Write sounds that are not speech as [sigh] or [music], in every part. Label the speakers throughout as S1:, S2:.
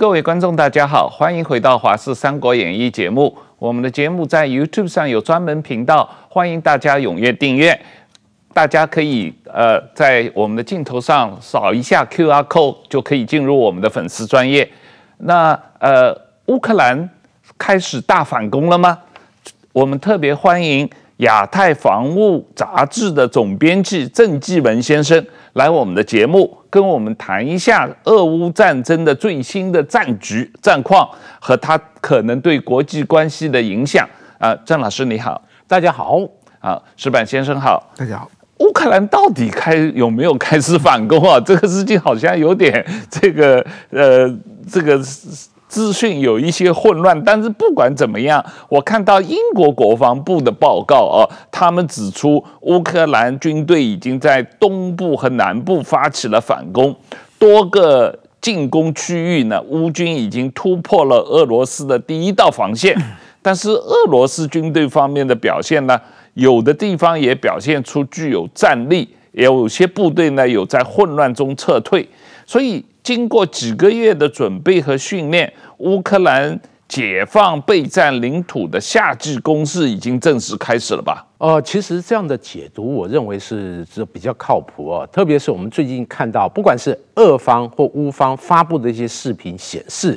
S1: 各位观众，大家好，欢迎回到《华视三国演义》节目。我们的节目在 YouTube 上有专门频道，欢迎大家踊跃订阅。大家可以呃在我们的镜头上扫一下 QR code，就可以进入我们的粉丝专业。那呃，乌克兰开始大反攻了吗？我们特别欢迎亚太防务杂志的总编辑郑继文先生来我们的节目。跟我们谈一下俄乌战争的最新的战局战况和它可能对国际关系的影响啊，郑老师你好，
S2: 大家好
S1: 啊，石板先生好，
S3: 大家好。
S1: 乌克兰到底开有没有开始反攻啊？这个事情好像有点这个呃这个。资讯有一些混乱，但是不管怎么样，我看到英国国防部的报告啊，他们指出乌克兰军队已经在东部和南部发起了反攻，多个进攻区域呢，乌军已经突破了俄罗斯的第一道防线，[clears throat] 但是俄罗斯军队方面的表现呢，有的地方也表现出具有战力，也有些部队呢有在混乱中撤退，所以。经过几个月的准备和训练，乌克兰解放备战领土的夏季攻势已经正式开始了吧？
S2: 呃，其实这样的解读，我认为是这比较靠谱哦。特别是我们最近看到，不管是俄方或乌方发布的一些视频显示，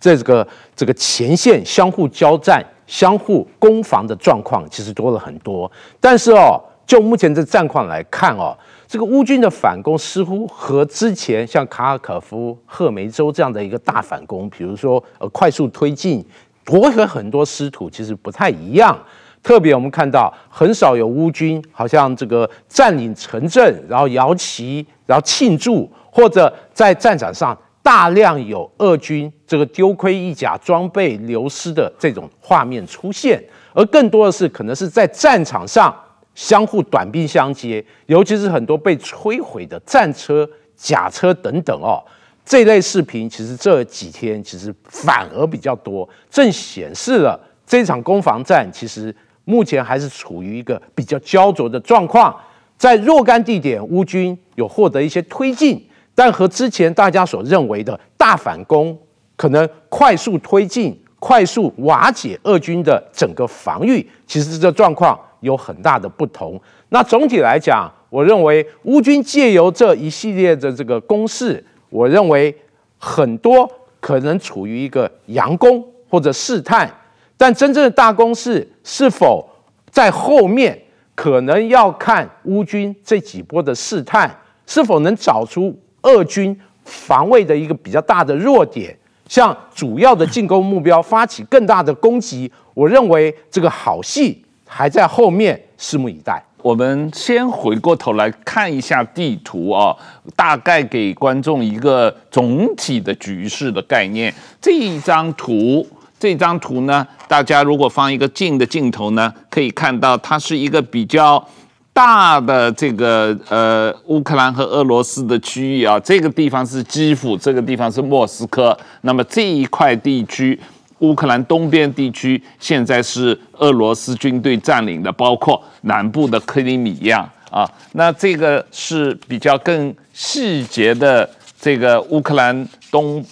S2: 这个这个前线相互交战、相互攻防的状况其实多了很多。但是哦，就目前这战况来看哦。这个乌军的反攻似乎和之前像卡尔可夫、赫梅州这样的一个大反攻，比如说呃快速推进夺回很多失土，其实不太一样。特别我们看到很少有乌军好像这个占领城镇，然后摇旗，然后庆祝，或者在战场上大量有俄军这个丢盔一甲、装备流失的这种画面出现，而更多的是可能是在战场上。相互短兵相接，尤其是很多被摧毁的战车、甲车等等哦，这类视频其实这几天其实反而比较多，正显示了这场攻防战其实目前还是处于一个比较焦灼的状况。在若干地点，乌军有获得一些推进，但和之前大家所认为的大反攻，可能快速推进、快速瓦解俄军的整个防御，其实这状况。有很大的不同。那总体来讲，我认为乌军借由这一系列的这个攻势，我认为很多可能处于一个佯攻或者试探，但真正的大攻势是否在后面，可能要看乌军这几波的试探是否能找出俄军防卫的一个比较大的弱点，向主要的进攻目标发起更大的攻击。我认为这个好戏。还在后面，拭目以待。
S1: 我们先回过头来看一下地图啊，大概给观众一个总体的局势的概念。这一张图，这张图呢，大家如果放一个近的镜头呢，可以看到它是一个比较大的这个呃乌克兰和俄罗斯的区域啊。这个地方是基辅，这个地方是莫斯科。那么这一块地区。乌克兰东边地区现在是俄罗斯军队占领的，包括南部的克里米亚啊。那这个是比较更细节的，这个乌克兰东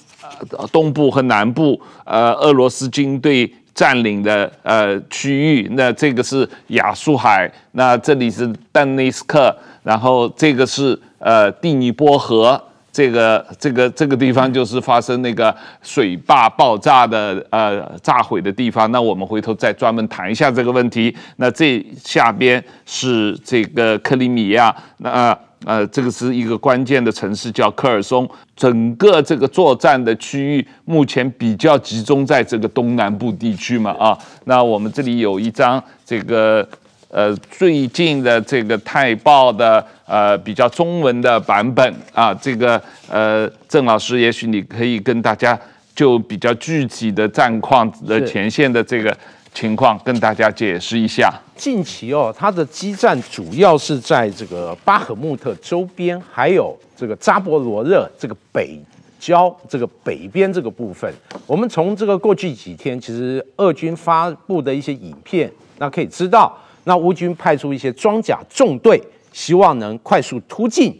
S1: 呃东部和南部呃俄罗斯军队占领的呃区域。那这个是亚速海，那这里是顿涅斯克，然后这个是呃第聂伯河。这个这个这个地方就是发生那个水坝爆炸的呃炸毁的地方，那我们回头再专门谈一下这个问题。那这下边是这个克里米亚，那呃，这个是一个关键的城市叫科尔松。整个这个作战的区域目前比较集中在这个东南部地区嘛啊。那我们这里有一张这个。呃，最近的这个《泰报》的呃比较中文的版本啊，这个呃郑老师，也许你可以跟大家就比较具体的战况的前线的这个情况跟大家解释一下。
S2: 近期哦，它的激战主要是在这个巴赫穆特周边，还有这个扎波罗热这个北郊这个北边这个部分。我们从这个过去几天，其实俄军发布的一些影片，那可以知道。那乌军派出一些装甲纵队，希望能快速突进。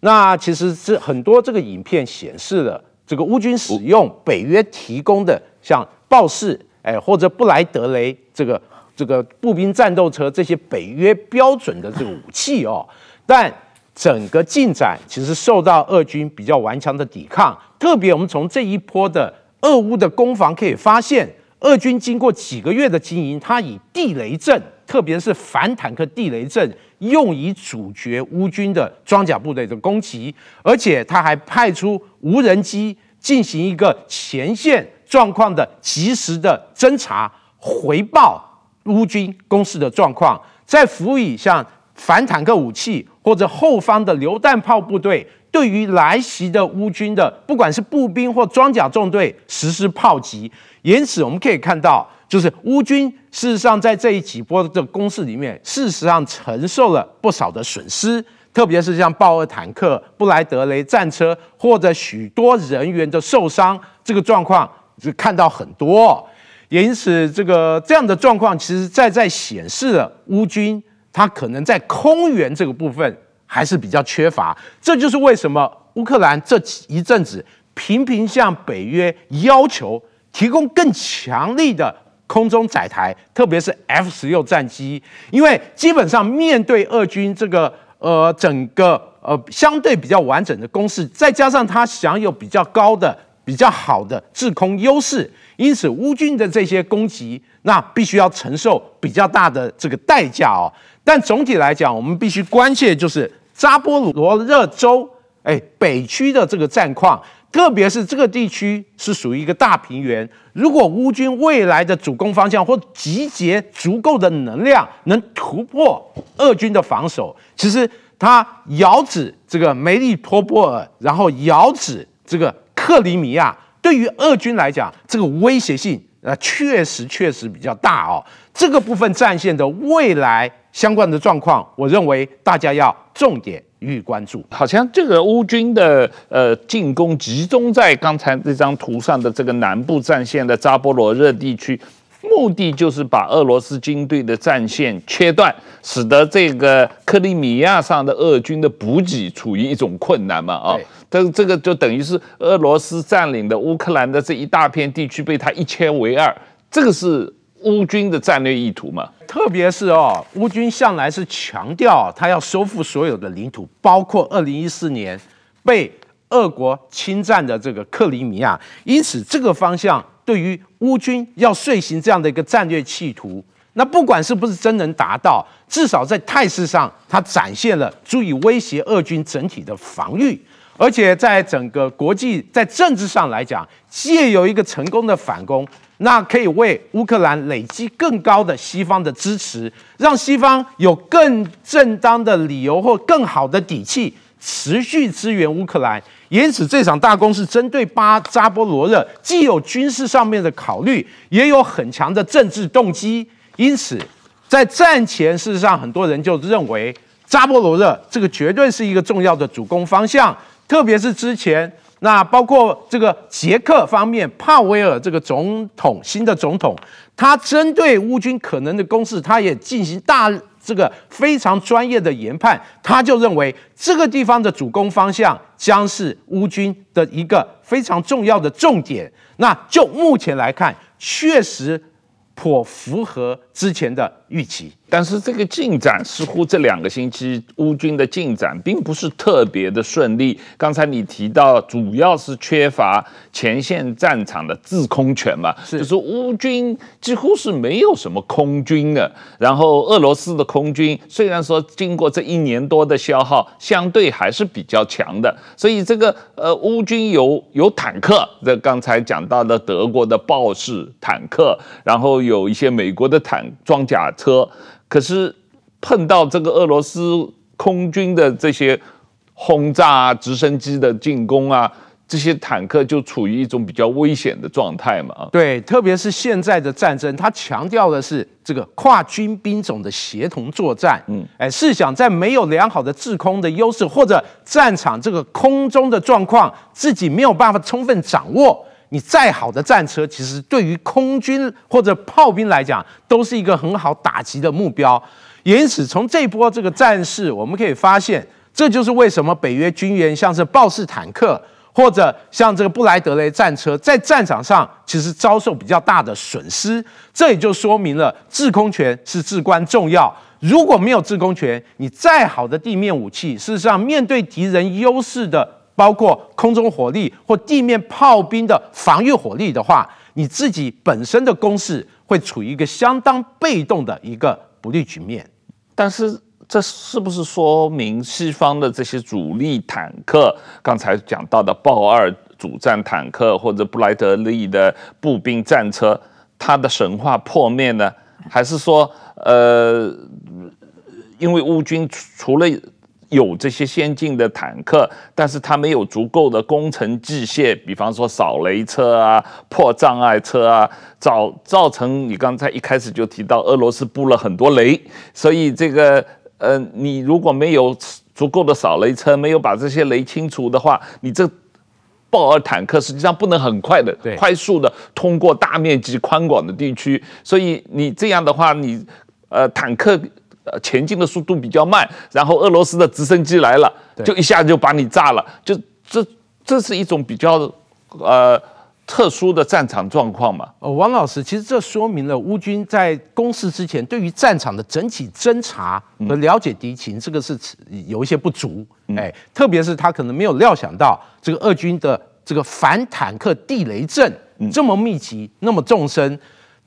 S2: 那其实是很多这个影片显示了，这个乌军使用北约提供的像豹式哎或者布莱德雷这个这个步兵战斗车这些北约标准的这个武器哦，但整个进展其实受到俄军比较顽强的抵抗，特别我们从这一波的俄乌的攻防可以发现。俄军经过几个月的经营，他以地雷阵，特别是反坦克地雷阵，用以阻绝乌军的装甲部队的攻击，而且他还派出无人机进行一个前线状况的及时的侦查，回报乌军攻势的状况，再辅以像反坦克武器或者后方的榴弹炮部队，对于来袭的乌军的不管是步兵或装甲纵队实施炮击。因此，我们可以看到，就是乌军事实上在这一几波的这个攻势里面，事实上承受了不少的损失，特别是像豹二坦克、布莱德雷战车或者许多人员的受伤，这个状况就看到很多。因此，这个这样的状况，其实在在显示了乌军他可能在空援这个部分还是比较缺乏。这就是为什么乌克兰这一阵子频频向北约要求。提供更强力的空中载台，特别是 F 十六战机，因为基本上面对俄军这个呃整个呃相对比较完整的攻势，再加上它享有比较高的、比较好的制空优势，因此乌军的这些攻击，那必须要承受比较大的这个代价哦。但总体来讲，我们必须关切就是扎波罗热州哎北区的这个战况。特别是这个地区是属于一个大平原，如果乌军未来的主攻方向或集结足够的能量，能突破俄军的防守，其实它遥指这个梅利托波尔，然后遥指这个克里米亚，对于俄军来讲，这个威胁性啊确实确实比较大哦。这个部分战线的未来相关的状况，我认为大家要重点。予以关注，
S1: 好像这个乌军的呃进攻集中在刚才这张图上的这个南部战线的扎波罗热地区，目的就是把俄罗斯军队的战线切断，使得这个克里米亚上的俄军的补给处于一种困难嘛啊，这这个就等于是俄罗斯占领的乌克兰的这一大片地区被他一切为二，这个是。乌军的战略意图嘛，
S2: 特别是哦，乌军向来是强调他要收复所有的领土，包括二零一四年被俄国侵占的这个克里米亚。因此，这个方向对于乌军要遂行这样的一个战略企图，那不管是不是真能达到，至少在态势上，它展现了足以威胁俄军整体的防御。而且，在整个国际在政治上来讲，借由一个成功的反攻。那可以为乌克兰累积更高的西方的支持，让西方有更正当的理由或更好的底气持续支援乌克兰。因此，这场大攻是针对巴扎波罗热，既有军事上面的考虑，也有很强的政治动机。因此，在战前，事实上很多人就认为扎波罗热这个绝对是一个重要的主攻方向，特别是之前。那包括这个捷克方面，帕维尔这个总统，新的总统，他针对乌军可能的攻势，他也进行大这个非常专业的研判，他就认为这个地方的主攻方向将是乌军的一个非常重要的重点。那就目前来看，确实颇符合之前的预期。
S1: 但是这个进展似乎这两个星期乌军的进展并不是特别的顺利。刚才你提到，主要是缺乏前线战场的制空权嘛，是就是乌军几乎是没有什么空军的。然后俄罗斯的空军虽然说经过这一年多的消耗，相对还是比较强的。所以这个呃乌军有有坦克，这刚才讲到的德国的豹式坦克，然后有一些美国的坦装甲车。可是碰到这个俄罗斯空军的这些轰炸啊、直升机的进攻啊，这些坦克就处于一种比较危险的状态嘛。
S2: 对，特别是现在的战争，它强调的是这个跨军兵种的协同作战。嗯，哎，试想在没有良好的制空的优势，或者战场这个空中的状况自己没有办法充分掌握。你再好的战车，其实对于空军或者炮兵来讲，都是一个很好打击的目标。因此，从这波这个战事，我们可以发现，这就是为什么北约军援像是豹式坦克或者像这个布莱德雷战车，在战场上其实遭受比较大的损失，这也就说明了制空权是至关重要。如果没有制空权，你再好的地面武器，事实上面对敌人优势的，包括空中火力或地面炮兵的防御火力的话，你自己本身的攻势会处于一个相当被动的一个不利局面。
S1: 但是。这是不是说明西方的这些主力坦克，刚才讲到的豹二主战坦克或者布莱德利的步兵战车，它的神话破灭呢？还是说，呃，因为乌军除了有这些先进的坦克，但是它没有足够的工程机械，比方说扫雷车啊、破障碍车啊，造造成你刚才一开始就提到俄罗斯布了很多雷，所以这个。呃，你如果没有足够的扫雷车，没有把这些雷清除的话，你这豹二坦克实际上不能很快的、快速的通过大面积宽广的地区。所以你这样的话，你呃坦克呃前进的速度比较慢，然后俄罗斯的直升机来了，就一下就把你炸了。就这这是一种比较呃。特殊的战场状况嘛？
S2: 呃，王老师，其实这说明了乌军在攻势之前，对于战场的整体侦查和了解敌情，这个是有一些不足。哎，特别是他可能没有料想到这个俄军的这个反坦克地雷阵这么密集、那么纵深，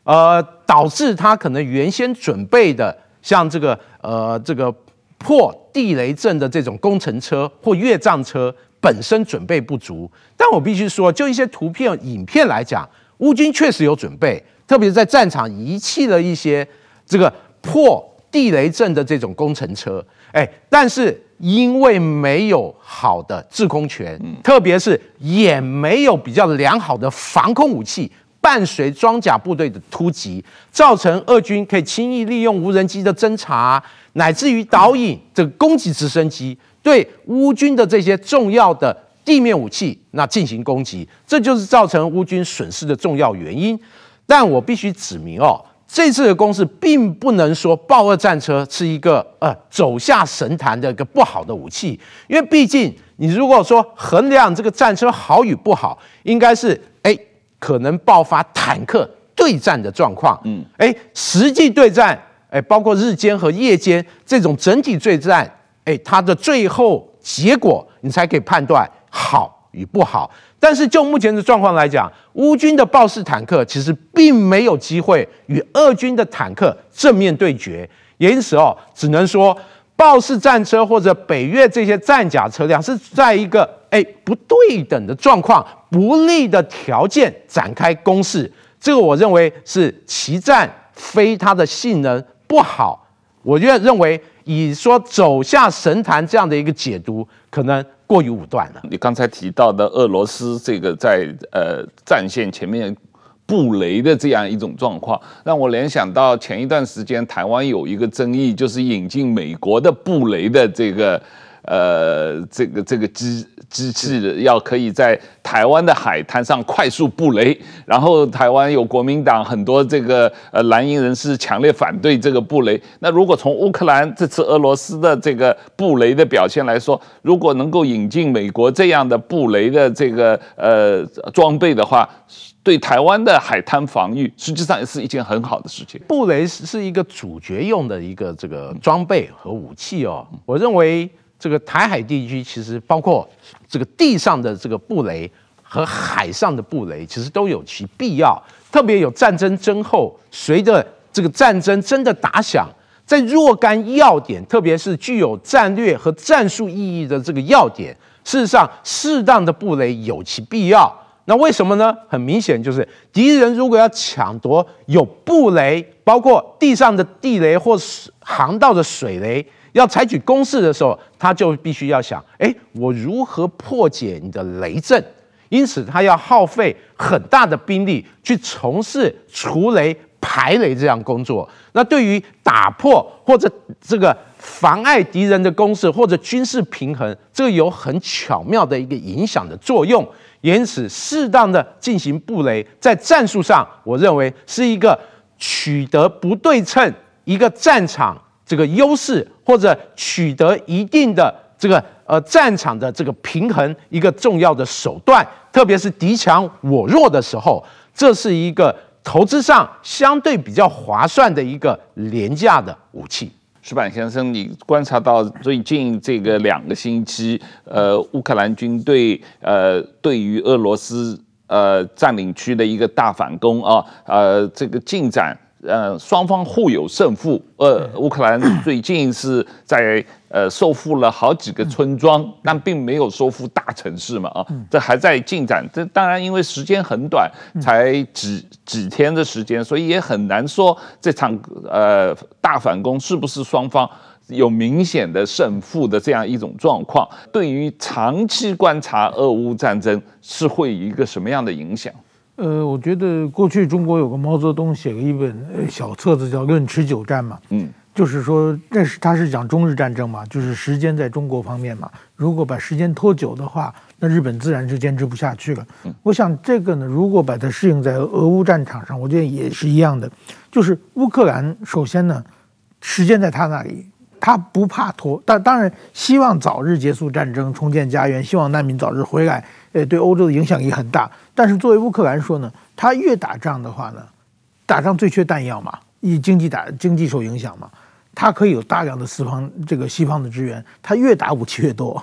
S2: 呃，导致他可能原先准备的像这个呃这个破地雷阵的这种工程车或越障车。本身准备不足，但我必须说，就一些图片、影片来讲，乌军确实有准备，特别是在战场遗弃了一些这个破地雷阵的这种工程车，哎，但是因为没有好的制空权，特别是也没有比较良好的防空武器，伴随装甲部队的突击，造成俄军可以轻易利用无人机的侦察，乃至于导引这个攻击直升机。对乌军的这些重要的地面武器，那进行攻击，这就是造成乌军损失的重要原因。但我必须指明哦，这次的攻势并不能说豹二战车是一个呃走下神坛的一个不好的武器，因为毕竟你如果说衡量这个战车好与不好，应该是哎可能爆发坦克对战的状况，嗯，哎实际对战，哎包括日间和夜间这种整体对战。哎，它的最后结果你才可以判断好与不好。但是就目前的状况来讲，乌军的豹式坦克其实并没有机会与俄军的坦克正面对决，因此哦，只能说豹式战车或者北越这些战甲车辆是在一个哎不对等的状况、不利的条件展开攻势。这个我认为是其战非它的性能不好，我觉得认为。以说走下神坛这样的一个解读，可能过于武断了。
S1: 你刚才提到的俄罗斯这个在呃战线前面布雷的这样一种状况，让我联想到前一段时间台湾有一个争议，就是引进美国的布雷的这个。呃，这个这个机机器的要可以在台湾的海滩上快速布雷，然后台湾有国民党很多这个呃蓝营人士强烈反对这个布雷。那如果从乌克兰这次俄罗斯的这个布雷的表现来说，如果能够引进美国这样的布雷的这个呃装备的话，对台湾的海滩防御实际上也是一件很好的事情。
S2: 布雷是一个主角用的一个这个装备和武器哦，我认为。这个台海地区其实包括这个地上的这个布雷和海上的布雷，其实都有其必要。特别有战争之后，随着这个战争真的打响，在若干要点，特别是具有战略和战术意义的这个要点，事实上适当的布雷有其必要。那为什么呢？很明显就是敌人如果要抢夺有布雷，包括地上的地雷或航道的水雷。要采取攻势的时候，他就必须要想：哎，我如何破解你的雷阵？因此，他要耗费很大的兵力去从事除雷、排雷这样工作。那对于打破或者这个妨碍敌人的攻势或者军事平衡，这个有很巧妙的一个影响的作用。因此，适当的进行布雷，在战术上，我认为是一个取得不对称一个战场。这个优势或者取得一定的这个呃战场的这个平衡一个重要的手段，特别是敌强我弱的时候，这是一个投资上相对比较划算的一个廉价的武器。
S1: 石板先生，你观察到最近这个两个星期，呃，乌克兰军队呃对于俄罗斯呃占领区的一个大反攻啊，呃，这个进展。呃，双方互有胜负。呃，乌克兰 [clears throat] 最近是在呃收复了好几个村庄，但并没有收复大城市嘛啊，这还在进展。这当然因为时间很短，才几几天的时间，所以也很难说这场呃大反攻是不是双方有明显的胜负的这样一种状况。对于长期观察俄乌战争，是会有一个什么样的影响？
S3: 呃，我觉得过去中国有个毛泽东写了一本小册子叫《论持久战》嘛，嗯，就是说那是他是讲中日战争嘛，就是时间在中国方面嘛，如果把时间拖久的话，那日本自然是坚持不下去了。嗯，我想这个呢，如果把它适应在俄乌战场上，我觉得也是一样的，就是乌克兰首先呢，时间在他那里，他不怕拖，但当然希望早日结束战争，重建家园，希望难民早日回来。呃，对欧洲的影响也很大。但是作为乌克兰说呢，他越打仗的话呢，打仗最缺弹药嘛，以经济打经济受影响嘛，他可以有大量的四方这个西方的支援，他越打武器越多。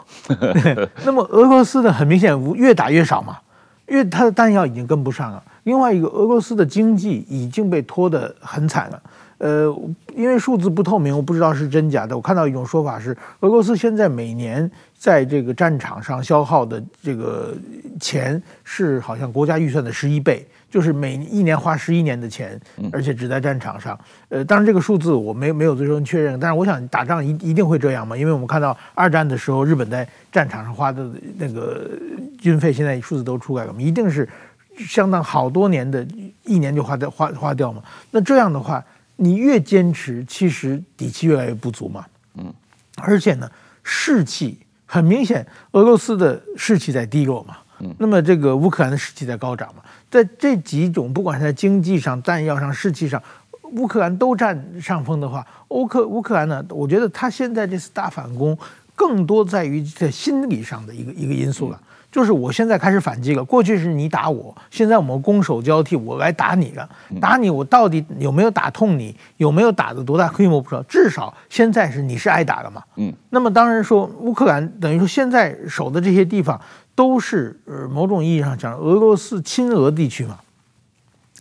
S3: [laughs] 那么俄罗斯呢，很明显越打越少嘛，因为他的弹药已经跟不上了。另外一个，俄罗斯的经济已经被拖得很惨了。呃，因为数字不透明，我不知道是真假的。我看到一种说法是，俄罗斯现在每年在这个战场上消耗的这个钱是好像国家预算的十一倍，就是每一年花十一年的钱，而且只在战场上。呃，当然这个数字我没没有最终确认，但是我想打仗一一定会这样嘛，因为我们看到二战的时候，日本在战场上花的那个军费，现在数字都出来了，一定是相当好多年的，一年就花掉花花掉嘛。那这样的话。你越坚持，其实底气越来越不足嘛。嗯，而且呢，士气很明显，俄罗斯的士气在低落嘛。嗯，那么这个乌克兰的士气在高涨嘛。在这几种，不管是在经济上、弹药上、士气上，乌克兰都占上风的话，欧克乌克兰呢，我觉得他现在这次大反攻，更多在于在心理上的一个一个因素了。就是我现在开始反击了，过去是你打我，现在我们攻守交替，我来打你了。打你，我到底有没有打痛你？有没有打的多大规模不知道，至少现在是你是挨打了嘛。嗯。那么当然说，乌克兰等于说现在守的这些地方都是呃某种意义上讲俄罗斯亲俄地区嘛。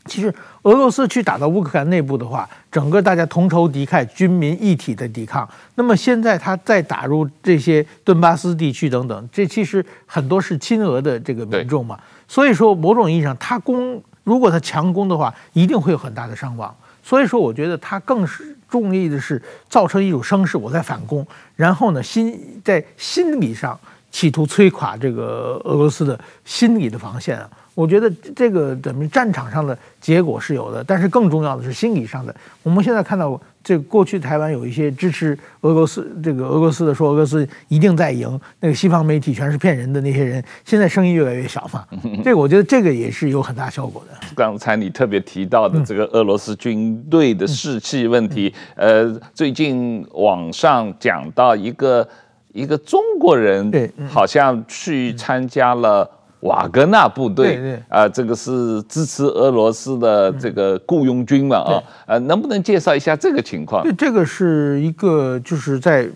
S3: 其实俄罗斯去打到乌克兰内部的话，整个大家同仇敌忾、军民一体的抵抗。那么现在他再打入这些顿巴斯地区等等，这其实很多是亲俄的这个民众嘛。所以说，某种意义上，他攻如果他强攻的话，一定会有很大的伤亡。所以说，我觉得他更是重意的是造成一种声势，我在反攻，然后呢，心在心理上企图摧垮这个俄罗斯的心理的防线啊。我觉得这个咱们战场上的结果是有的，但是更重要的是心理上的。我们现在看到，这过去台湾有一些支持俄罗斯这个俄罗斯的说俄罗斯一定在赢，那个西方媒体全是骗人的那些人，现在声音越来越小嘛。[laughs] 这个我觉得这个也是有很大效果的。
S1: 刚才你特别提到的这个俄罗斯军队的士气问题，呃，最近网上讲到一个一个中国人，对，好像去参加了。瓦格纳部队，啊、呃，这个是支持俄罗斯的这个雇佣军嘛？啊，呃，能不能介绍一下这个情况？
S3: 对，这个是一个就是在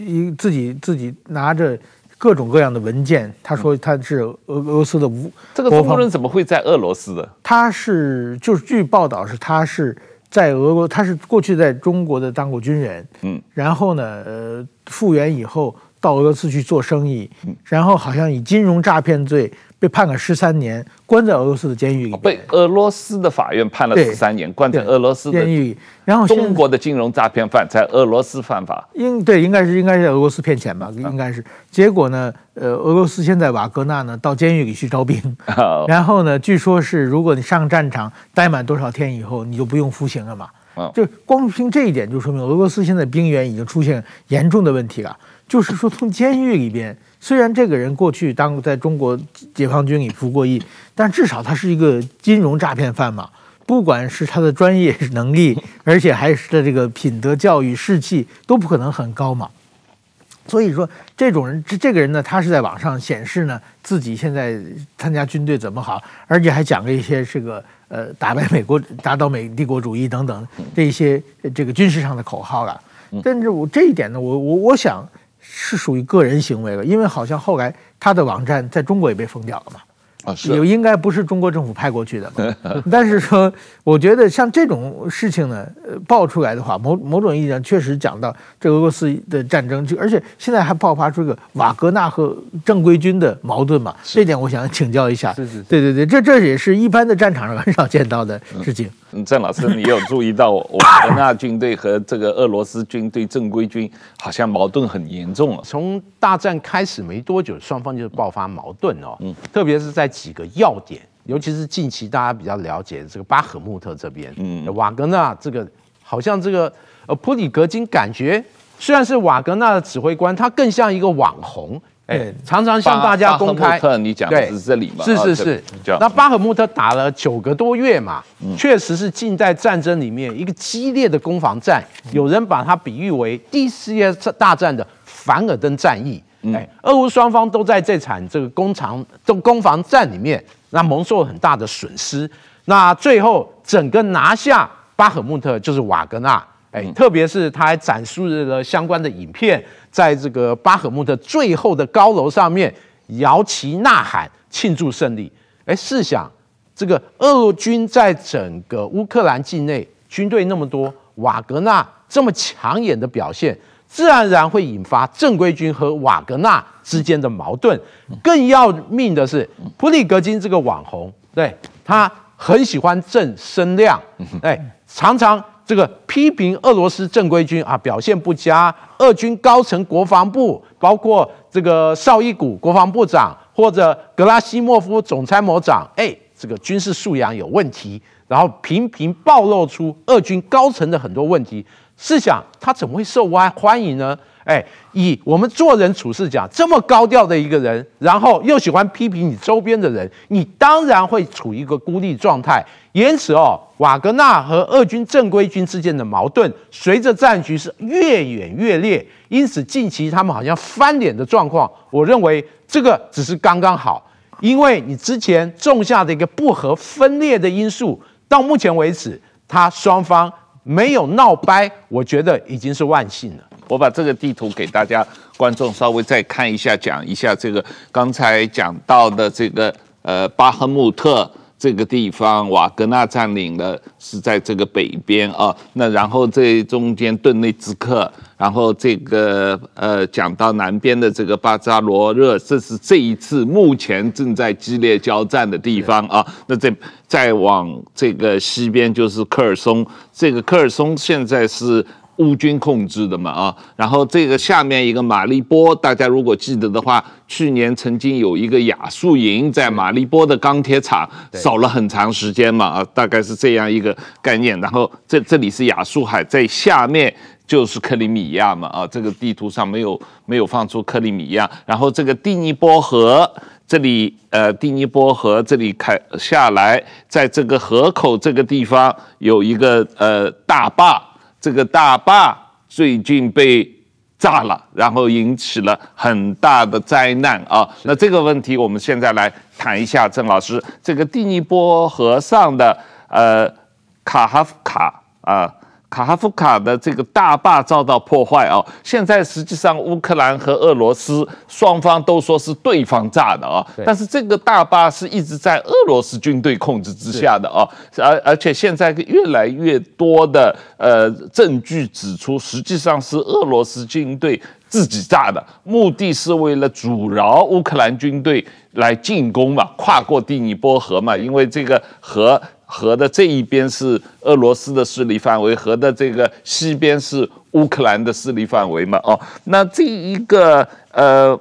S3: 一自己自己拿着各种各样的文件，他说他是俄俄罗斯的无。
S1: 这个中国人怎么会在俄罗斯的？
S3: 他是就是据报道是他是在俄国，他是过去在中国的当过军人，嗯，然后呢，呃，复员以后到俄罗斯去做生意，然后好像以金融诈骗罪。被判了十三年，关在俄罗斯的监狱里。
S1: 被俄罗斯的法院判了十三年，关在俄罗斯的监狱。然后中国的金融诈骗犯在俄罗斯犯法。
S3: 应对应该是应该是在俄罗斯骗钱吧？应该是。结果呢？呃，俄罗斯现在瓦格纳呢到监狱里去招兵。[laughs] 然后呢？据说是如果你上战场待满多少天以后，你就不用服刑了嘛。就光凭这一点就说明俄罗斯现在兵源已经出现严重的问题了。就是说从监狱里边。虽然这个人过去当在中国解放军里服过役，但至少他是一个金融诈骗犯嘛。不管是他的专业能力，而且还是他这个品德教育士气都不可能很高嘛。所以说，这种人，这这个人呢，他是在网上显示呢自己现在参加军队怎么好，而且还讲了一些这个呃打败美国、打倒美帝国主义等等这一些这个军事上的口号了。但是我这一点呢，我我我想是属于个人行为了，因为好像后来他的网站在中国也被封掉了嘛。也应该不是中国政府派过去的嘛，[laughs] 但是说，我觉得像这种事情呢，呃，爆出来的话，某某种意义上确实讲到这俄罗斯的战争，就而且现在还爆发出一个瓦格纳和正规军的矛盾嘛，这点我想请教一下。是是，对对对，这这也是一般的战场上很少见到的事情。
S1: 嗯，郑老师，你有注意到瓦格纳军队和这个俄罗斯军队正规军好像矛盾很严重了？
S2: 从大战开始没多久，双方就爆发矛盾哦。嗯，特别是在几个要点，尤其是近期大家比较了解的这个巴赫穆特这边，嗯，瓦格纳这个好像这个呃普里格金感觉虽然是瓦格纳的指挥官，他更像一个网红。哎，常常向大家公开。
S1: 你讲的是这里吗？
S2: 是是是。那巴赫穆特打了九个多月嘛，确实是近代战争里面一个激烈的攻防战。有人把它比喻为第一次世界大战的凡尔登战役。哎，俄乌双方都在这场这个攻场、这攻防战里面，那蒙受很大的损失。那最后整个拿下巴赫穆特就是瓦格纳。哎，特别是他还展示了相关的影片，在这个巴赫穆特最后的高楼上面摇旗呐喊庆祝胜利。哎，试想，这个俄军在整个乌克兰境内军队那么多，瓦格纳这么抢眼的表现，自然而然会引发正规军和瓦格纳之间的矛盾。更要命的是，普里格金这个网红，对，他很喜欢挣声量，哎，常常。这个批评俄罗斯正规军啊表现不佳，俄军高层国防部包括这个绍伊古国防部长或者格拉西莫夫总参谋长，哎，这个军事素养有问题，然后频频暴露出俄军高层的很多问题。试想他怎么会受欢欢迎呢？哎，以我们做人处事讲，这么高调的一个人，然后又喜欢批评你周边的人，你当然会处于一个孤立状态。因此哦，瓦格纳和俄军正规军之间的矛盾，随着战局是越演越烈。因此，近期他们好像翻脸的状况，我认为这个只是刚刚好，因为你之前种下的一个不合分裂的因素，到目前为止，他双方没有闹掰，我觉得已经是万幸了。
S1: 我把这个地图给大家观众稍微再看一下，讲一下这个刚才讲到的这个呃巴赫穆特这个地方，瓦格纳占领的是在这个北边啊。那然后这中间顿内兹克，然后这个呃讲到南边的这个巴扎罗热，这是这一次目前正在激烈交战的地方啊。那这再往这个西边就是科尔松，这个科尔松现在是。乌军控制的嘛啊，然后这个下面一个马利波，大家如果记得的话，去年曾经有一个亚速营在马利波的钢铁厂守了很长时间嘛啊，大概是这样一个概念。然后这这里是亚速海，在下面就是克里米亚嘛啊，这个地图上没有没有放出克里米亚。然后这个第聂伯河这里呃，第聂伯河这里开下来，在这个河口这个地方有一个呃大坝。这个大坝最近被炸了，然后引起了很大的灾难啊！那这个问题我们现在来谈一下，郑老师，这个第聂伯河上的呃卡哈夫卡啊。卡哈夫卡的这个大坝遭到破坏啊！现在实际上乌克兰和俄罗斯双方都说是对方炸的啊，但是这个大坝是一直在俄罗斯军队控制之下的啊，而而且现在越来越多的呃证据指出，实际上是俄罗斯军队自己炸的，目的是为了阻挠乌克兰军队来进攻嘛，跨过第聂伯河嘛，因为这个河。河的这一边是俄罗斯的势力范围，河的这个西边是乌克兰的势力范围嘛？哦，那这一个呃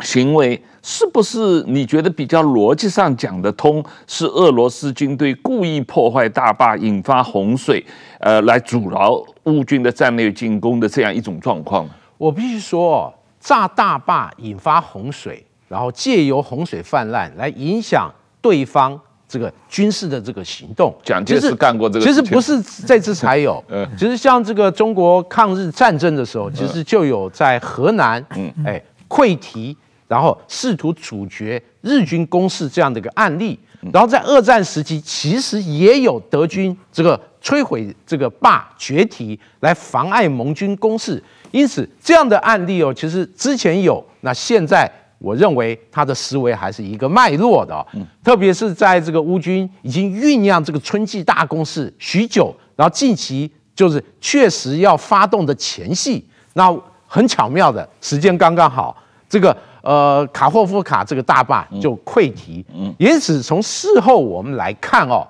S1: 行为是不是你觉得比较逻辑上讲得通？是俄罗斯军队故意破坏大坝，引发洪水，呃，来阻挠乌军的战略进攻的这样一种状况？
S2: 我必须说，炸大坝引发洪水，然后借由洪水泛滥来影响对方。这个军事的这个行动。
S1: 蒋介石干过这个，
S2: 其实不是这次才有，[laughs] 嗯，其实像这个中国抗日战争的时候，其实就有在河南，嗯，哎，溃堤，然后试图阻绝日军攻势这样的一个案例。然后在二战时期，其实也有德军这个摧毁这个坝决堤来妨碍盟军攻势。因此，这样的案例哦，其实之前有，那现在我认为他的思维还是一个脉络的，嗯，特别是在这个乌军已经酝酿这个春季大攻势许久，然后近期就是确实要发动的前夕，那很巧妙的时间刚刚好，这个呃卡霍夫卡这个大坝就溃堤，嗯，因此从事后我们来看哦，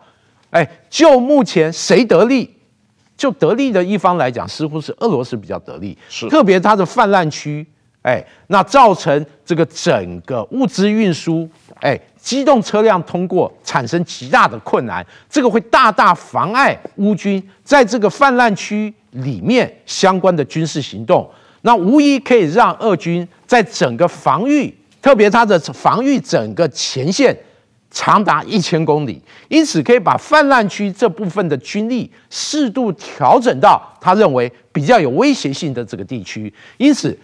S2: 哎，就目前谁得利？就得利的一方来讲，似乎是俄罗斯比较得利，是。特别它的泛滥区，哎，那造成这个整个物资运输，哎，机动车辆通过产生极大的困难，这个会大大妨碍乌军在这个泛滥区里面相关的军事行动，那无疑可以让俄军在整个防御，特别它的防御整个前线。长达一千公里，因此可以把泛滥区这部分的军力适度调整到他认为比较有威胁性的这个地区。因此，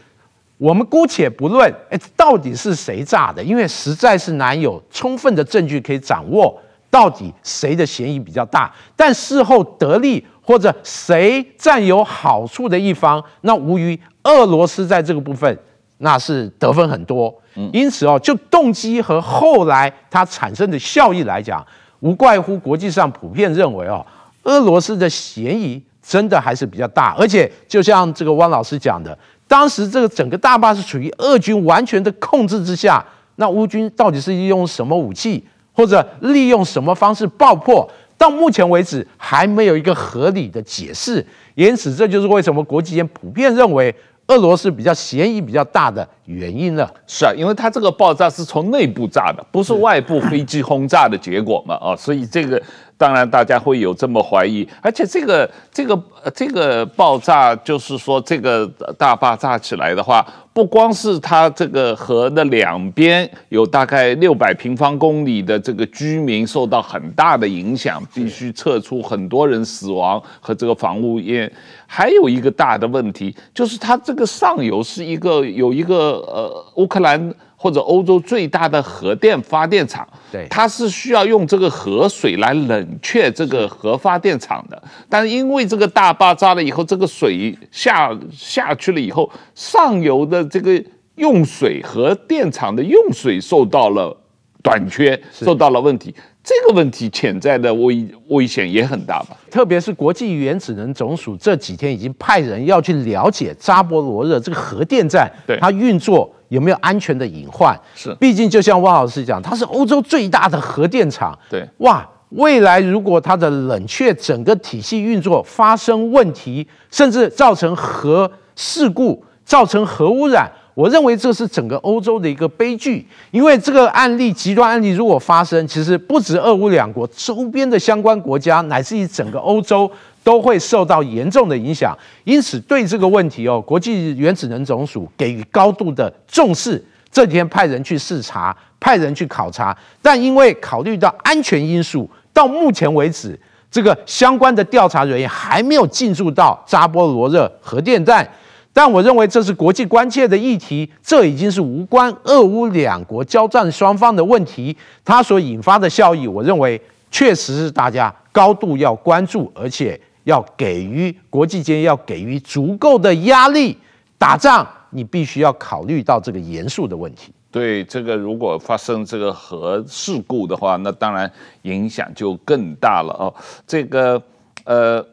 S2: 我们姑且不论，哎，到底是谁炸的，因为实在是难有充分的证据可以掌握到底谁的嫌疑比较大。但事后得利或者谁占有好处的一方，那无疑俄罗斯在这个部分。那是得分很多，因此哦，就动机和后来它产生的效益来讲，无怪乎国际上普遍认为哦，俄罗斯的嫌疑真的还是比较大，而且就像这个汪老师讲的，当时这个整个大坝是处于俄军完全的控制之下，那乌军到底是用什么武器或者利用什么方式爆破？到目前为止还没有一个合理的解释，因此这就是为什么国际间普遍认为。俄罗斯比较嫌疑比较大的原因了，
S1: 是啊，因为它这个爆炸是从内部炸的，不是外部飞机轰炸的结果嘛，啊，所以这个。当然，大家会有这么怀疑，而且这个这个这个爆炸，就是说这个大坝炸起来的话，不光是它这个河的两边有大概六百平方公里的这个居民受到很大的影响，必须撤出很多人死亡和这个房屋业，还有一个大的问题就是它这个上游是一个有一个呃乌克兰。或者欧洲最大的核电发电厂，对，它是需要用这个河水来冷却这个核发电厂的。但是因为这个大坝炸了以后，这个水下下去了以后，上游的这个用水核电厂的用水受到了短缺，受到了问题。这个问题潜在的危危险也很大吧？
S2: 特别是国际原子能总署这几天已经派人要去了解扎波罗热这个核电站，对它运作有没有安全的隐患？是，毕竟就像汪老师讲，它是欧洲最大的核电厂。对，哇，未来如果它的冷却整个体系运作发生问题，甚至造成核事故，造成核污染。我认为这是整个欧洲的一个悲剧，因为这个案例极端案例如果发生，其实不止俄乌两国，周边的相关国家乃至于整个欧洲都会受到严重的影响。因此，对这个问题哦，国际原子能总署给予高度的重视。这几天派人去视察，派人去考察，但因为考虑到安全因素，到目前为止，这个相关的调查人员还没有进入到扎波罗热核电站。但我认为这是国际关切的议题，这已经是无关俄乌两国交战双方的问题，它所引发的效益，我认为确实是大家高度要关注，而且要给予国际间要给予足够的压力。打仗你必须要考虑到这个严肃的问题。
S1: 对，这个如果发生这个核事故的话，那当然影响就更大了哦。这个呃，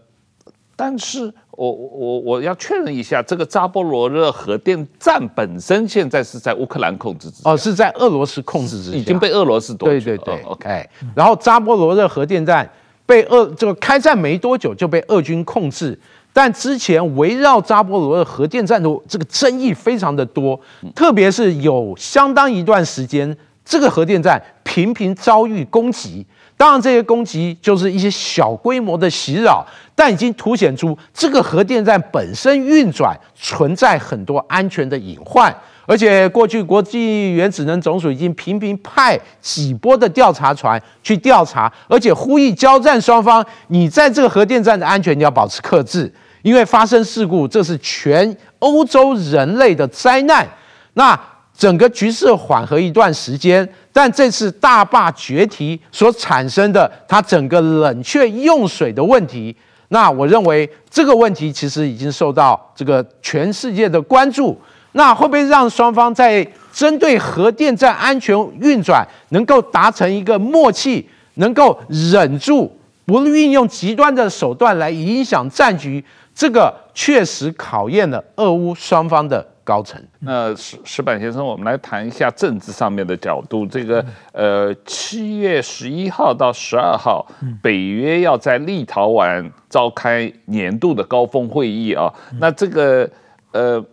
S1: 但是。我我我要确认一下，这个扎波罗热核电站本身现在是在乌克兰控制之下，
S2: 哦，是在俄罗斯控制之下，
S1: 已经被俄罗斯夺取了。
S2: 对对对，OK。然后扎波罗热核电站被俄这个开战没多久就被俄军控制，但之前围绕扎波罗的核电站的这个争议非常的多，特别是有相当一段时间，这个核电站频频遭遇攻击。当然，这些攻击就是一些小规模的袭扰，但已经凸显出这个核电站本身运转存在很多安全的隐患。而且过去国际原子能总署已经频频派几波的调查船去调查，而且呼吁交战双方，你在这个核电站的安全你要保持克制，因为发生事故，这是全欧洲人类的灾难。那整个局势缓和一段时间，但这次大坝决堤所产生的它整个冷却用水的问题，那我认为这个问题其实已经受到这个全世界的关注。那会不会让双方在针对核电站安全运转能够达成一个默契，能够忍住不运用极端的手段来影响战局？这个确实考验了俄乌双方的高层。
S1: 那石石板先生，我们来谈一下政治上面的角度。这个呃，七月十一号到十二号，北约要在立陶宛召开年度的高峰会议啊。那这个呃。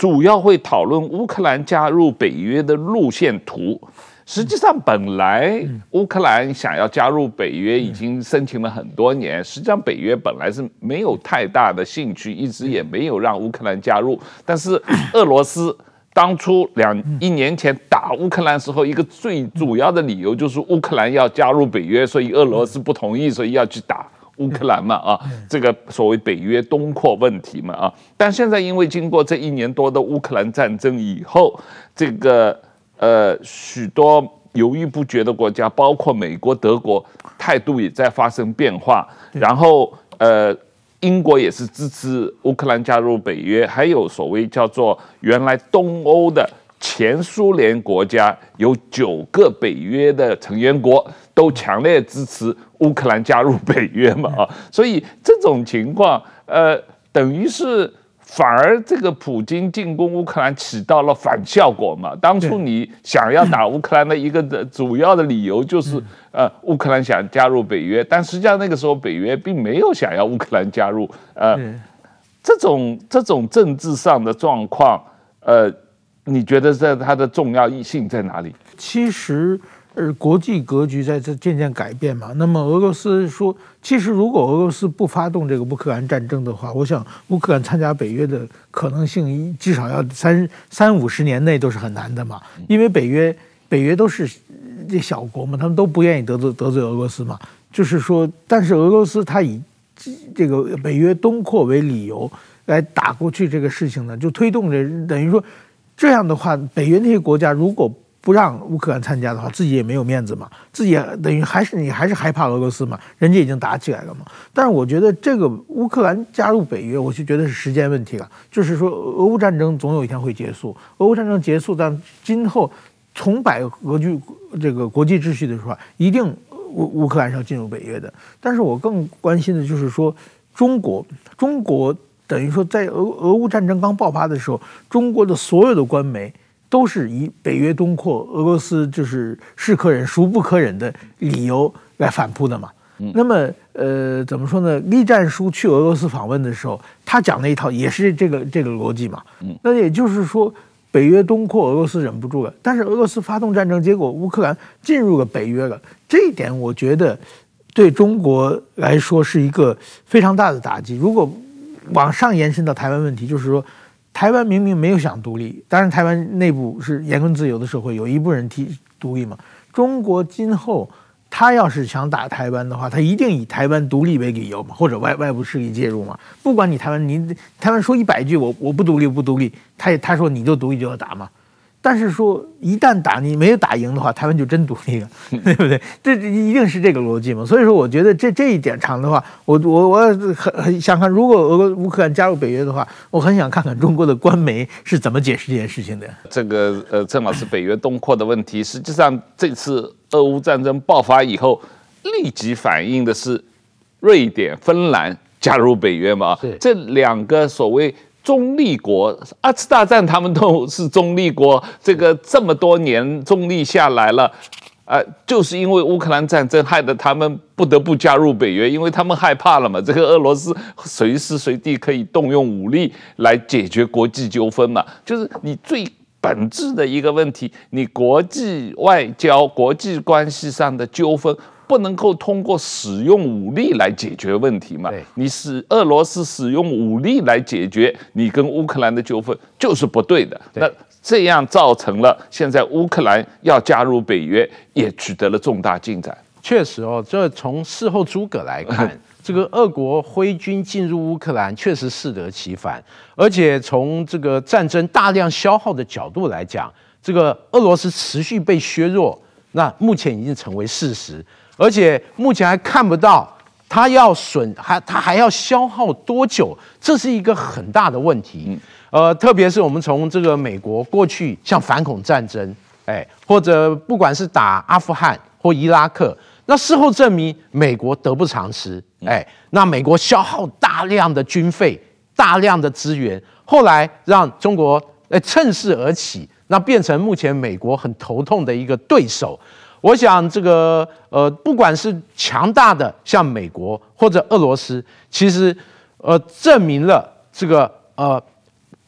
S1: 主要会讨论乌克兰加入北约的路线图。实际上，本来乌克兰想要加入北约，已经申请了很多年。实际上，北约本来是没有太大的兴趣，一直也没有让乌克兰加入。但是，俄罗斯当初两一年前打乌克兰时候，一个最主要的理由就是乌克兰要加入北约，所以俄罗斯不同意，所以要去打。乌克兰嘛，啊，这个所谓北约东扩问题嘛，啊，但现在因为经过这一年多的乌克兰战争以后，这个呃许多犹豫不决的国家，包括美国、德国，态度也在发生变化。然后呃，英国也是支持乌克兰加入北约，还有所谓叫做原来东欧的。前苏联国家有九个北约的成员国都强烈支持乌克兰加入北约嘛啊，所以这种情况，呃，等于是反而这个普京进攻乌克兰起到了反效果嘛。当初你想要打乌克兰的一个的主要的理由就是，呃，乌克兰想加入北约，但实际上那个时候北约并没有想要乌克兰加入，呃，这种这种政治上的状况，呃。你觉得在它的重要性在哪里？
S3: 其实，呃，国际格局在这渐渐改变嘛。那么俄罗斯说，其实如果俄罗斯不发动这个乌克兰战争的话，我想乌克兰参加北约的可能性至少要三三五十年内都是很难的嘛。因为北约北约都是这小国嘛，他们都不愿意得罪得罪俄罗斯嘛。就是说，但是俄罗斯他以这个北约东扩为理由来打过去这个事情呢，就推动着等于说。这样的话，北约那些国家如果不让乌克兰参加的话，自己也没有面子嘛，自己等于还是你还是害怕俄罗斯嘛，人家已经打起来了嘛。但是我觉得这个乌克兰加入北约，我就觉得是时间问题了。就是说，俄乌战争总有一天会结束，俄乌战争结束，但今后重摆俄剧这个国际秩序的时候，一定乌乌克兰是要进入北约的。但是我更关心的就是说，中国，中国。等于说，在俄俄乌战争刚爆发的时候，中国的所有的官媒都是以北约东扩，俄罗斯就是是可忍孰不可忍的理由来反扑的嘛。那么，呃，怎么说呢？栗战书去俄罗斯访问的时候，他讲那一套也是这个这个逻辑嘛。那也就是说，北约东扩，俄罗斯忍不住了，但是俄罗斯发动战争，结果乌克兰进入了北约了，这一点我觉得对中国来说是一个非常大的打击。如果往上延伸到台湾问题，就是说，台湾明明没有想独立，当然台湾内部是言论自由的社会，有一部分人提独立嘛。中国今后他要是想打台湾的话，他一定以台湾独立为理由嘛，或者外外部势力介入嘛。不管你台湾，你台湾说一百句我我不独立不独立，他也他说你就独立就要打嘛。但是说，一旦打你没有打赢的话，台湾就真独立了，[laughs] 对不对？这一定是这个逻辑嘛。所以说，我觉得这这一点长的话，我我我很很想看，如果俄乌克兰加入北约的话，我很想看看中国的官媒是怎么解释这件事情的。
S1: 这个呃，郑老师，北约东扩的问题，实际上这次俄乌战争爆发以后，立即反映的是瑞典、芬兰加入北约嘛？对，这两个所谓。中立国，二次大战他们都是中立国，这个这么多年中立下来了，呃，就是因为乌克兰战争害得他们不得不加入北约，因为他们害怕了嘛，这个俄罗斯随时随地可以动用武力来解决国际纠纷嘛，就是你最本质的一个问题，你国际外交、国际关系上的纠纷。不能够通过使用武力来解决问题嘛？你使俄罗斯使用武力来解决你跟乌克兰的纠纷，就是不对的。那这样造成了现在乌克兰要加入北约，也取得了重大进展。
S2: 确实哦，这从事后诸葛来看，[laughs] 这个俄国挥军进入乌克兰确实适得其反，而且从这个战争大量消耗的角度来讲，这个俄罗斯持续被削弱。那目前已经成为事实，而且目前还看不到它要损还它还要消耗多久，这是一个很大的问题。呃，特别是我们从这个美国过去像反恐战争，哎，或者不管是打阿富汗或伊拉克，那事后证明美国得不偿失，哎，那美国消耗大量的军费、大量的资源，后来让中国哎趁势而起。那变成目前美国很头痛的一个对手，我想这个呃，不管是强大的像美国或者俄罗斯，其实呃证明了这个呃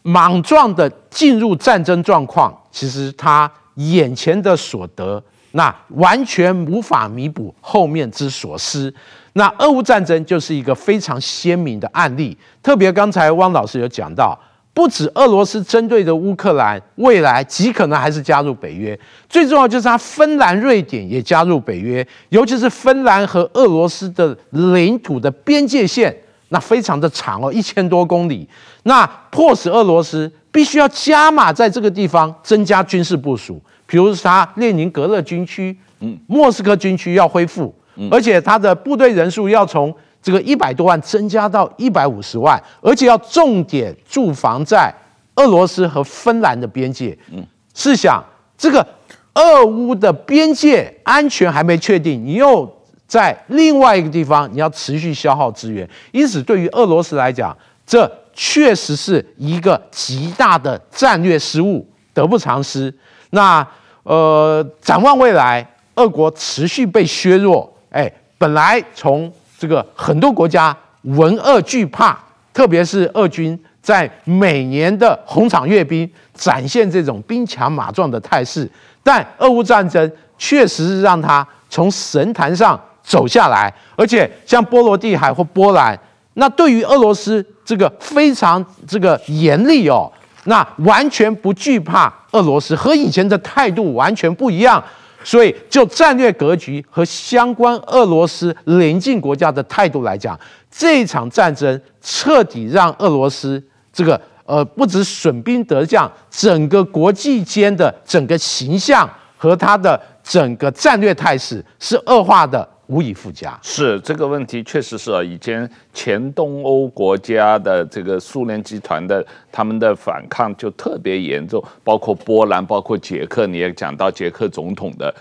S2: 莽撞的进入战争状况，其实他眼前的所得，那完全无法弥补后面之所失。那俄乌战争就是一个非常鲜明的案例，特别刚才汪老师有讲到。不止俄罗斯针对的乌克兰，未来极可能还是加入北约。最重要就是它芬兰、瑞典也加入北约，尤其是芬兰和俄罗斯的领土的边界线，那非常的长哦，一千多公里。那迫使俄罗斯必须要加码在这个地方增加军事部署，比如说它列宁格勒军区、嗯，莫斯科军区要恢复，而且它的部队人数要从。这个一百多万增加到一百五十万，而且要重点驻防在俄罗斯和芬兰的边界。嗯，试想这个俄乌的边界安全还没确定，你又在另外一个地方，你要持续消耗资源，因此对于俄罗斯来讲，这确实是一个极大的战略失误，得不偿失。那呃，展望未来，俄国持续被削弱，哎，本来从这个很多国家闻俄惧怕，特别是俄军在每年的红场阅兵，展现这种兵强马壮的态势。但俄乌战争确实是让他从神坛上走下来，而且像波罗的海或波兰，那对于俄罗斯这个非常这个严厉哦，那完全不惧怕俄罗斯，和以前的态度完全不一样。所以，就战略格局和相关俄罗斯邻近国家的态度来讲，这一场战争彻底让俄罗斯这个呃，不止损兵折将，整个国际间的整个形象和他的整个战略态势是恶化的。无以复加，
S1: 是这个问题，确实是啊。以前前东欧国家的这个苏联集团的他们的反抗就特别严重，包括波兰，包括捷克，你也讲到捷克总统的。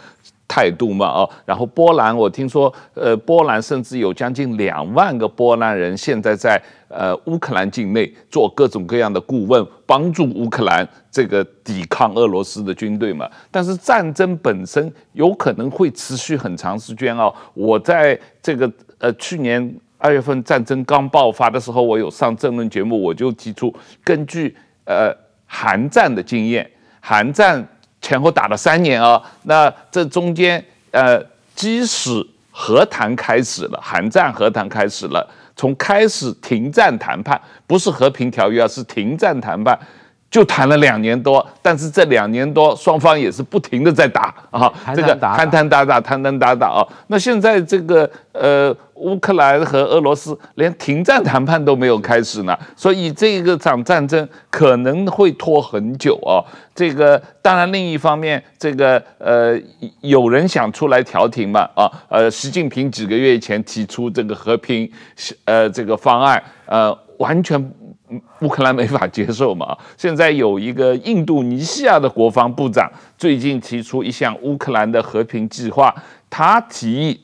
S1: 态度嘛，哦，然后波兰，我听说，呃，波兰甚至有将近两万个波兰人现在在呃乌克兰境内做各种各样的顾问，帮助乌克兰这个抵抗俄罗斯的军队嘛。但是战争本身有可能会持续很长时间哦。我在这个呃去年二月份战争刚爆发的时候，我有上政论节目，我就提出，根据呃韩战的经验，韩战。前后打了三年啊，那这中间呃，即使和谈开始了，韩战和谈开始了，从开始停战谈判，不是和平条约啊，是停战谈判。就谈了两年多，但是这两年多双方也是不停的在打啊，这个谈谈打打，谈谈打打啊。那现在这个呃，乌克兰和俄罗斯连停战谈判都没有开始呢，所以这个场战争可能会拖很久啊。这个当然另一方面，这个呃，有人想出来调停嘛啊，呃，习近平几个月前提出这个和平呃这个方案，呃，完全。乌克兰没法接受嘛？现在有一个印度尼西亚的国防部长最近提出一项乌克兰的和平计划，他提议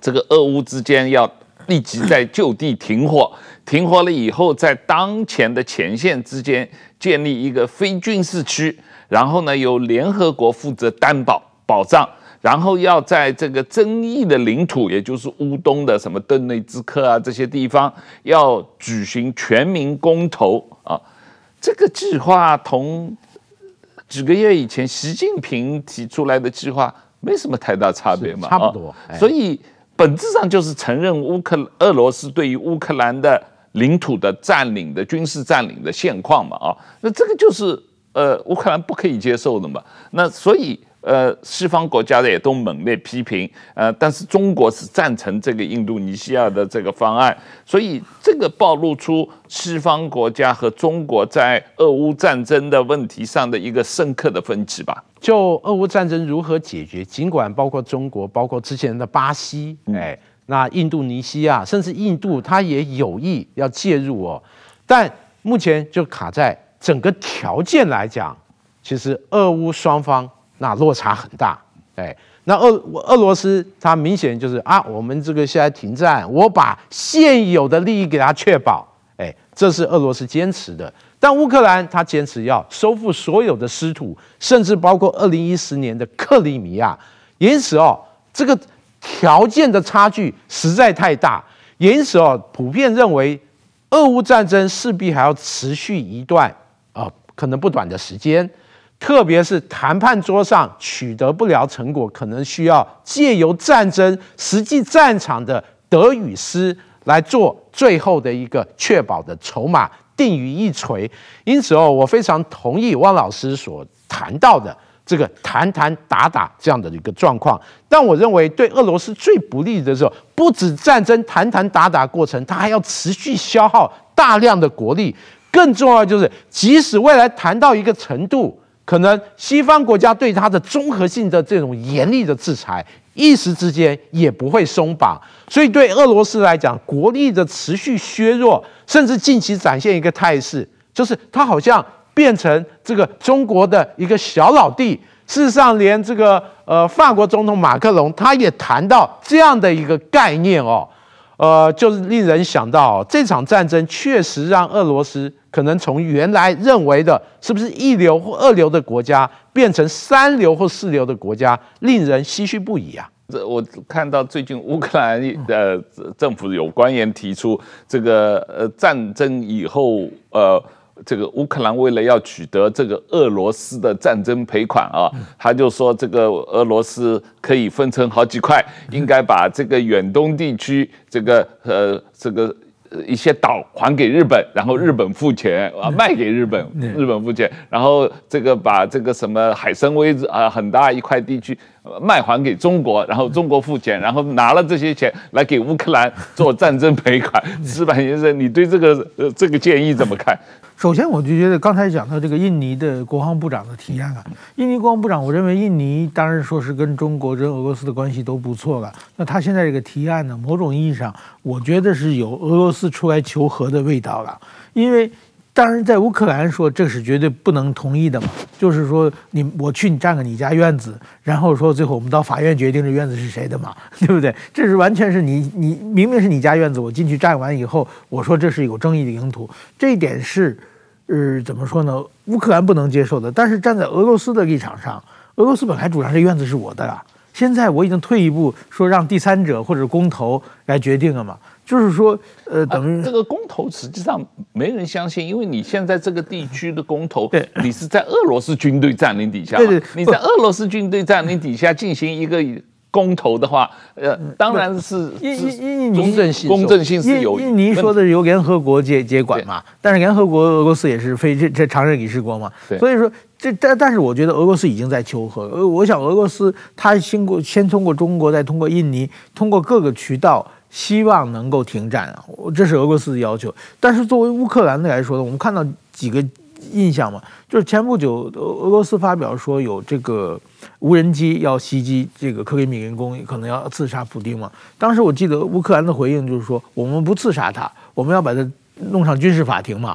S1: 这个俄乌之间要立即在就地停火，停火了以后，在当前的前线之间建立一个非军事区，然后呢，由联合国负责担保保障。然后要在这个争议的领土，也就是乌东的什么顿内兹克啊这些地方，要举行全民公投啊。这个计划同几个月以前习近平提出来的计划没什么太大差别嘛，
S2: 差不多。
S1: 啊、所以本质上就是承认乌克俄罗斯对于乌克兰的领土的占领的军事占领的现况嘛，啊，那这个就是呃乌克兰不可以接受的嘛。那所以。呃，西方国家的也都猛烈批评，呃，但是中国是赞成这个印度尼西亚的这个方案，所以这个暴露出西方国家和中国在俄乌战争的问题上的一个深刻的分歧吧。
S2: 就俄乌战争如何解决，尽管包括中国，包括之前的巴西，哎，那印度尼西亚，甚至印度，它也有意要介入哦，但目前就卡在整个条件来讲，其实俄乌双方。那落差很大，哎，那俄俄罗斯它明显就是啊，我们这个现在停战，我把现有的利益给它确保，哎，这是俄罗斯坚持的。但乌克兰他坚持要收复所有的失土，甚至包括二零一四年的克里米亚。因此哦，这个条件的差距实在太大，因此哦，普遍认为俄乌战争势必还要持续一段啊、呃，可能不短的时间。特别是谈判桌上取得不了成果，可能需要借由战争实际战场的得与失来做最后的一个确保的筹码，定于一锤。因此哦，我非常同意汪老师所谈到的这个谈谈打打这样的一个状况。但我认为对俄罗斯最不利的时候，不止战争谈谈打打过程，它还要持续消耗大量的国力。更重要就是，即使未来谈到一个程度。可能西方国家对它的综合性的这种严厉的制裁，一时之间也不会松绑。所以对俄罗斯来讲，国力的持续削弱，甚至近期展现一个态势，就是它好像变成这个中国的一个小老弟。事实上，连这个呃法国总统马克龙他也谈到这样的一个概念哦。呃，就是令人想到，这场战争确实让俄罗斯可能从原来认为的是不是一流或二流的国家，变成三流或四流的国家，令人唏嘘不已啊！
S1: 这我看到最近乌克兰的政府有官员提出，这个呃战争以后呃。这个乌克兰为了要取得这个俄罗斯的战争赔款啊，他就说这个俄罗斯可以分成好几块，应该把这个远东地区这个呃这个一些岛还给日本，然后日本付钱啊卖给日本，日本付钱，然后这个把这个什么海参崴啊很大一块地区卖还给中国，然后中国付钱，然后拿了这些钱来给乌克兰做战争赔款。石板先生，你对这个呃这个建议怎么看？
S3: 首先，我就觉得刚才讲到这个印尼的国防部长的提案啊，印尼国防部长，我认为印尼当然说是跟中国、跟俄罗斯的关系都不错了。那他现在这个提案呢，某种意义上，我觉得是有俄罗斯出来求和的味道了。因为当然在乌克兰说这是绝对不能同意的嘛，就是说你我去你占个你家院子，然后说最后我们到法院决定这院子是谁的嘛，[laughs] 对不对？这是完全是你你明明是你家院子，我进去占完以后，我说这是有争议的领土，这一点是。呃，怎么说呢？乌克兰不能接受的，但是站在俄罗斯的立场上，俄罗斯本来主张这院子是我的啊，现在我已经退一步，说让第三者或者公投来决定了嘛，就是说，呃，等于、
S1: 啊、这个公投实际上没人相信，因为你现在这个地区的公投，对，你是在俄罗斯军队占领底下，对对，你在俄罗斯军队占领底下进行一个。公投的话，呃，当然是
S3: 印印印尼
S1: 公正性公正性是有。
S3: 印尼说的是由联合国接接管嘛，但是联合国俄罗斯也是非这这常任理事国嘛，所以说这但但是我觉得俄罗斯已经在求和。呃，我想俄罗斯他经过先通过中国，再通过印尼，通过各个渠道，希望能够停战啊，这是俄罗斯的要求。但是作为乌克兰的来说呢，我们看到几个。印象嘛，就是前不久俄罗斯发表说有这个无人机要袭击这个克里米林宫，可能要刺杀普丁嘛。当时我记得乌克兰的回应就是说，我们不刺杀他，我们要把他弄上军事法庭嘛，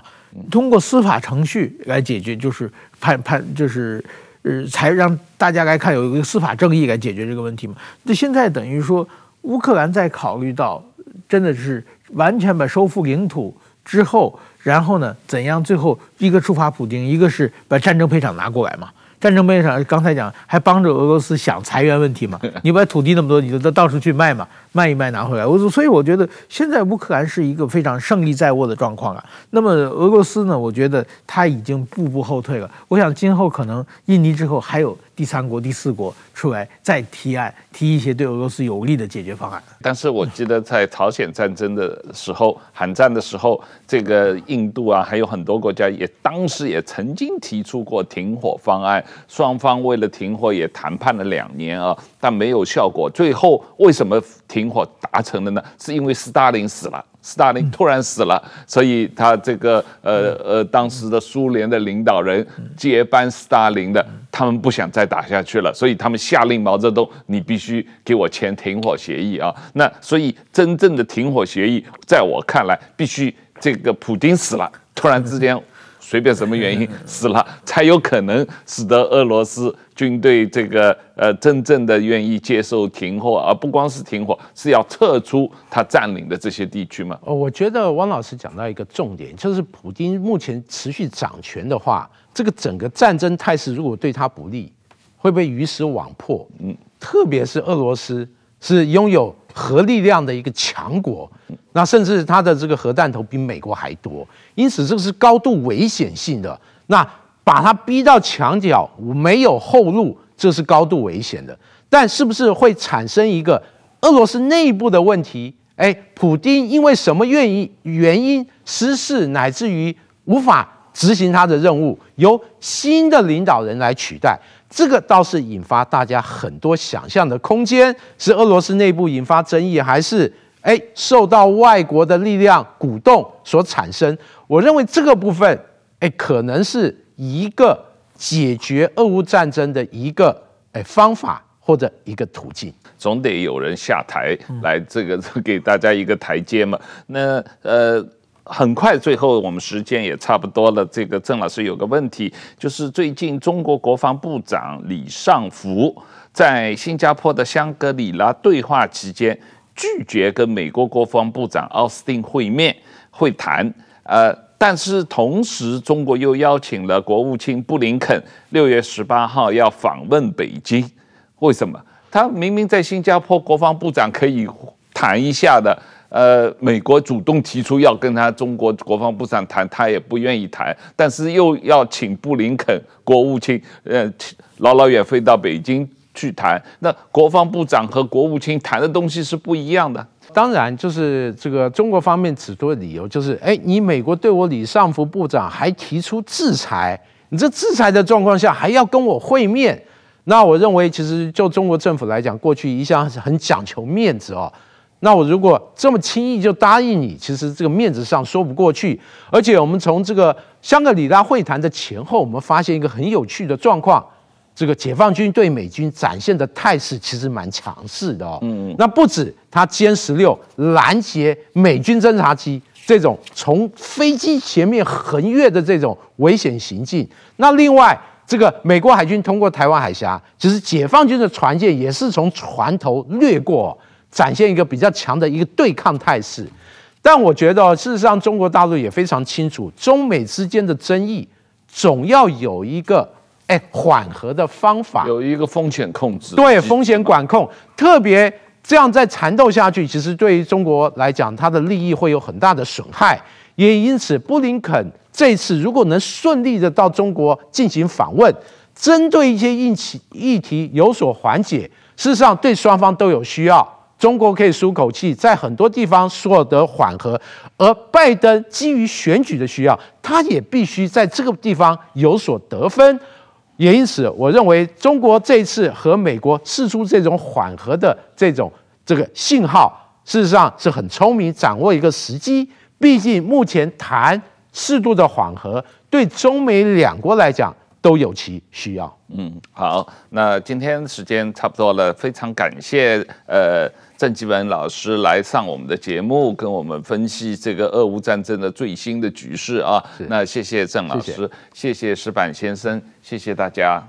S3: 通过司法程序来解决，就是判判就是呃，才让大家来看有一个司法正义来解决这个问题嘛。那现在等于说乌克兰在考虑到真的是完全把收复领土之后。然后呢？怎样？最后一个触发普京，一个是把战争赔偿拿过来嘛？战争赔偿刚才讲还帮着俄罗斯想裁员问题嘛？你把土地那么多，你就到到处去卖嘛，卖一卖拿回来。我所以我觉得现在乌克兰是一个非常胜利在握的状况啊。那么俄罗斯呢？我觉得他已经步步后退了。我想今后可能印尼之后还有第三国、第四国出来再提案，提一些对俄罗斯有利的解决方案。
S1: 但是我记得在朝鲜战争的时候，韩战的时候，这个印度啊，还有很多国家也当时也曾经提出过停火方案，双方为了停火也谈判了两年啊，但没有效果。最后为什么停停火达成的呢？是因为斯大林死了。斯大林突然死了，所以他这个呃呃，当时的苏联的领导人接班斯大林的，他们不想再打下去了，所以他们下令毛泽东，你必须给我签停火协议啊。那所以真正的停火协议，在我看来，必须这个普京死了，突然之间。随便什么原因死了，才有可能使得俄罗斯军队这个呃真正的愿意接受停火，而不光是停火，是要撤出他占领的这些地区吗？
S2: 哦，我觉得汪老师讲到一个重点，就是普京目前持续掌权的话，这个整个战争态势如果对他不利，会不会鱼死网破？嗯，特别是俄罗斯是拥有核力量的一个强国。那甚至它的这个核弹头比美国还多，因此这个是高度危险性的。那把它逼到墙角，没有后路，这是高度危险的。但是不是会产生一个俄罗斯内部的问题？哎，普丁因为什么原因原因失势，乃至于无法执行他的任务，由新的领导人来取代，这个倒是引发大家很多想象的空间。是俄罗斯内部引发争议，还是？哎，受到外国的力量鼓动所产生，我认为这个部分，哎，可能是一个解决俄乌战争的一个哎方法或者一个途径。
S1: 总得有人下台来，这个 [laughs] 给大家一个台阶嘛。那呃，很快最后我们时间也差不多了。这个郑老师有个问题，就是最近中国国防部长李尚福在新加坡的香格里拉对话期间。拒绝跟美国国防部长奥斯汀会面会谈，呃，但是同时中国又邀请了国务卿布林肯六月十八号要访问北京，为什么？他明明在新加坡国防部长可以谈一下的，呃，美国主动提出要跟他中国国防部长谈，他也不愿意谈，但是又要请布林肯国务卿，呃，老老远飞到北京。去谈，那国防部长和国务卿谈的东西是不一样的。
S2: 当然，就是这个中国方面指出的理由，就是哎，你美国对我李尚福部长还提出制裁，你这制裁的状况下还要跟我会面，那我认为其实就中国政府来讲，过去一向是很讲求面子哦。那我如果这么轻易就答应你，其实这个面子上说不过去。而且我们从这个香格里拉会谈的前后，我们发现一个很有趣的状况。这个解放军对美军展现的态势其实蛮强势的哦。嗯，那不止他歼十六拦截美军侦察机这种从飞机前面横越的这种危险行径，那另外这个美国海军通过台湾海峡，其实解放军的船舰也是从船头掠过，展现一个比较强的一个对抗态势。但我觉得事实上中国大陆也非常清楚，中美之间的争议总要有一个。哎，缓和的方法
S1: 有一个风险控制，
S2: 对风险管控，特别这样再缠斗下去，其实对于中国来讲，它的利益会有很大的损害。也因此，布林肯这次如果能顺利的到中国进行访问，针对一些议题议题有所缓解，事实上对双方都有需要。中国可以舒口气，在很多地方获得缓和，而拜登基于选举的需要，他也必须在这个地方有所得分。也因此，我认为中国这次和美国释出这种缓和的这种这个信号，事实上是很聪明，掌握一个时机。毕竟目前谈适度的缓和，对中美两国来讲都有其需要。
S1: 嗯，好，那今天时间差不多了，非常感谢呃。郑纪文老师来上我们的节目，跟我们分析这个俄乌战争的最新的局势啊。那谢谢郑老师，谢谢，谢谢矢板先生，谢谢大家。